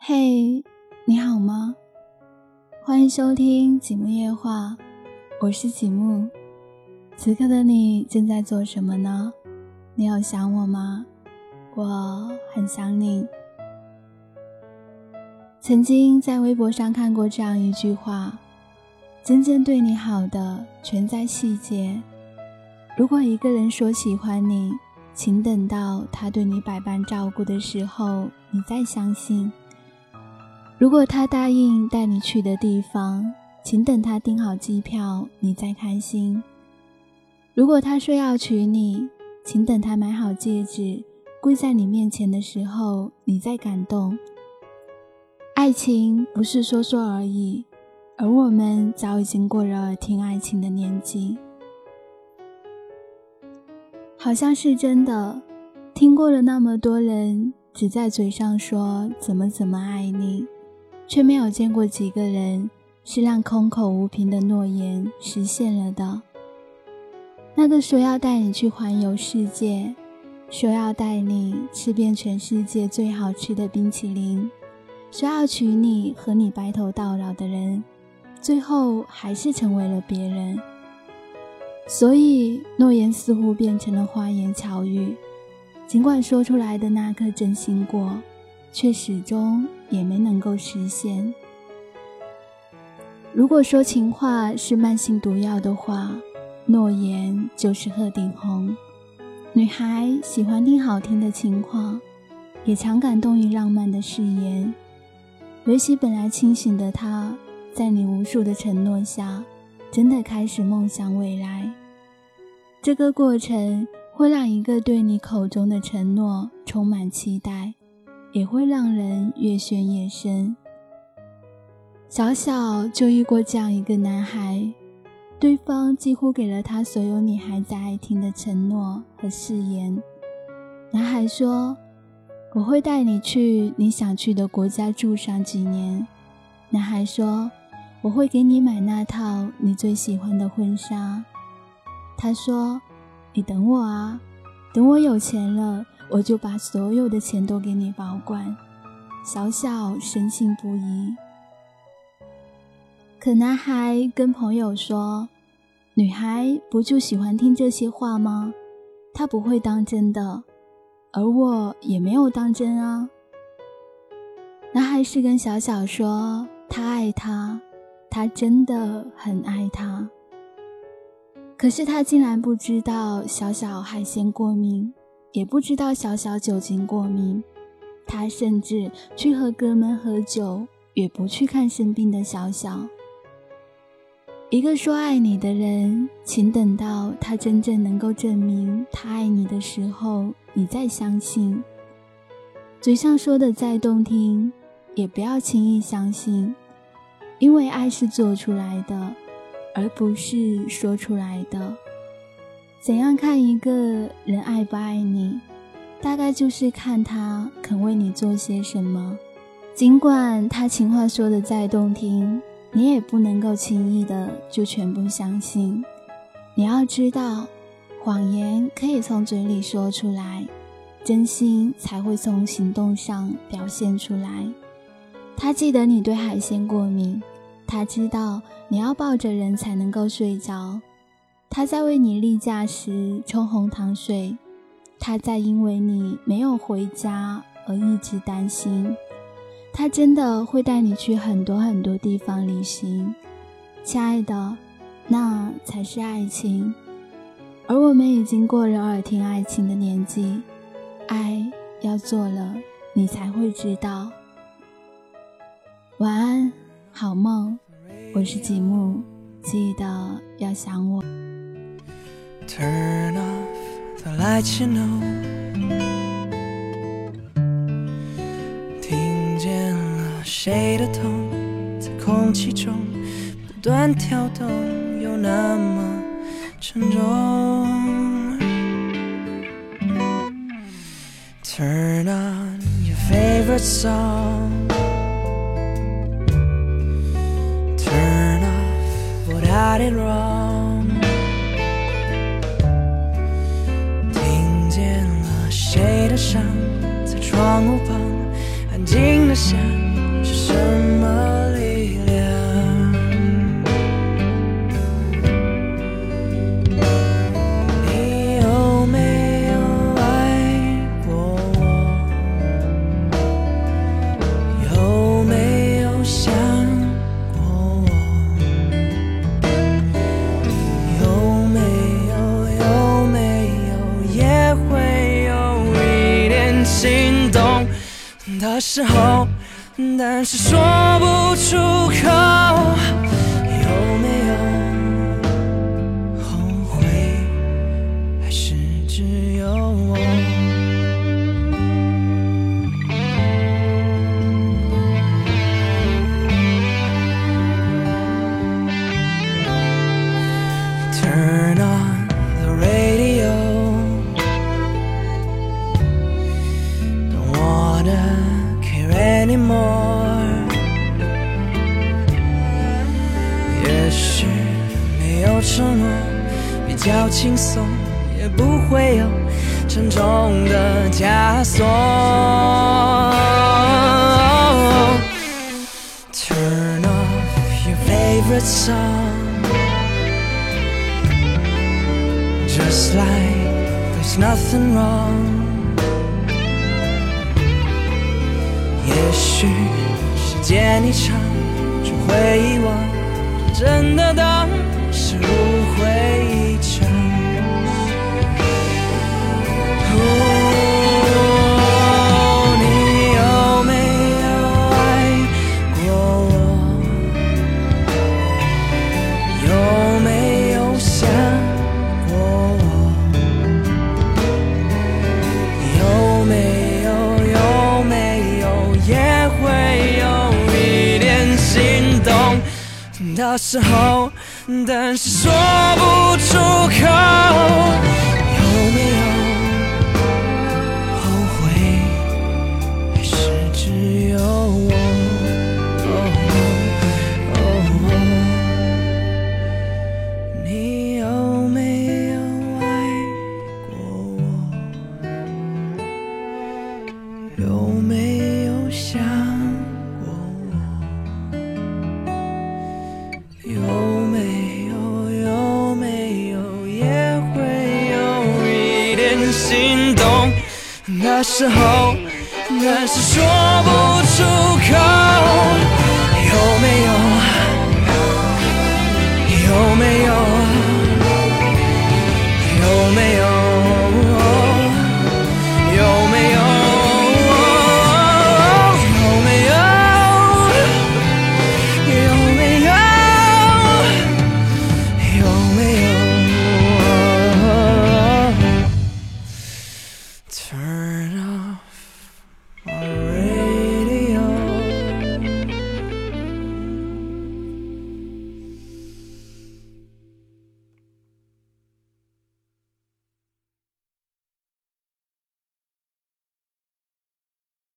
嘿，你好吗？欢迎收听几木夜话，我是几木。此刻的你正在做什么呢？你有想我吗？我很想你。曾经在微博上看过这样一句话：真正对你好的全在细节。如果一个人说喜欢你，请等到他对你百般照顾的时候，你再相信。如果他答应带你去的地方，请等他订好机票，你再开心。如果他说要娶你，请等他买好戒指，跪在你面前的时候，你再感动。爱情不是说说而已，而我们早已经过了听爱情的年纪。好像是真的，听过了那么多人只在嘴上说怎么怎么爱你。却没有见过几个人是让空口无凭的诺言实现了的。那个说要带你去环游世界，说要带你吃遍全世界最好吃的冰淇淋，说要娶你和你白头到老的人，最后还是成为了别人。所以诺言似乎变成了花言巧语，尽管说出来的那颗真心过。却始终也没能够实现。如果说情话是慢性毒药的话，诺言就是鹤顶红。女孩喜欢听好听的情话，也常感动于浪漫的誓言。尤其本来清醒的她，在你无数的承诺下，真的开始梦想未来。这个过程会让一个对你口中的承诺充满期待。也会让人越陷越深。小小就遇过这样一个男孩，对方几乎给了他所有女孩子爱听的承诺和誓言。男孩说：“我会带你去你想去的国家住上几年。”男孩说：“我会给你买那套你最喜欢的婚纱。”他说：“你等我啊，等我有钱了。”我就把所有的钱都给你保管。小小深信不疑。可男孩跟朋友说：“女孩不就喜欢听这些话吗？她不会当真的，而我也没有当真啊。”男孩是跟小小说：“他爱她，他真的很爱她。”可是他竟然不知道小小海鲜过敏。也不知道小小酒精过敏，他甚至去和哥们喝酒，也不去看生病的小小。一个说爱你的人，请等到他真正能够证明他爱你的时候，你再相信。嘴上说的再动听，也不要轻易相信，因为爱是做出来的，而不是说出来的。怎样看一个人爱不爱你，大概就是看他肯为你做些什么。尽管他情话说的再动听，你也不能够轻易的就全部相信。你要知道，谎言可以从嘴里说出来，真心才会从行动上表现出来。他记得你对海鲜过敏，他知道你要抱着人才能够睡着。他在为你例假时冲红糖水，他在因为你没有回家而一直担心。他真的会带你去很多很多地方旅行，亲爱的，那才是爱情。而我们已经过了耳听爱情的年纪，爱要做了，你才会知道。晚安，好梦，我是吉木，记得要想我。Turn off the lights, you know。听见了谁的痛，在空气中不断跳动，又那么沉重。Turn on your favorite song。Turn off what I did wrong。 窗户旁安静的想。时候，但是说不出口。有承诺，比较轻松，也不会有沉重的枷锁。Turn off your favorite song. Just like there's nothing wrong. 也许时间一长就会遗忘，真的当是误会一场。哦，你有没有爱过我？有没有想过我？有没有有没有也会有一点心动的时候，但是说不出口。那时候，那是说不出口。有没有？有没有？有没有？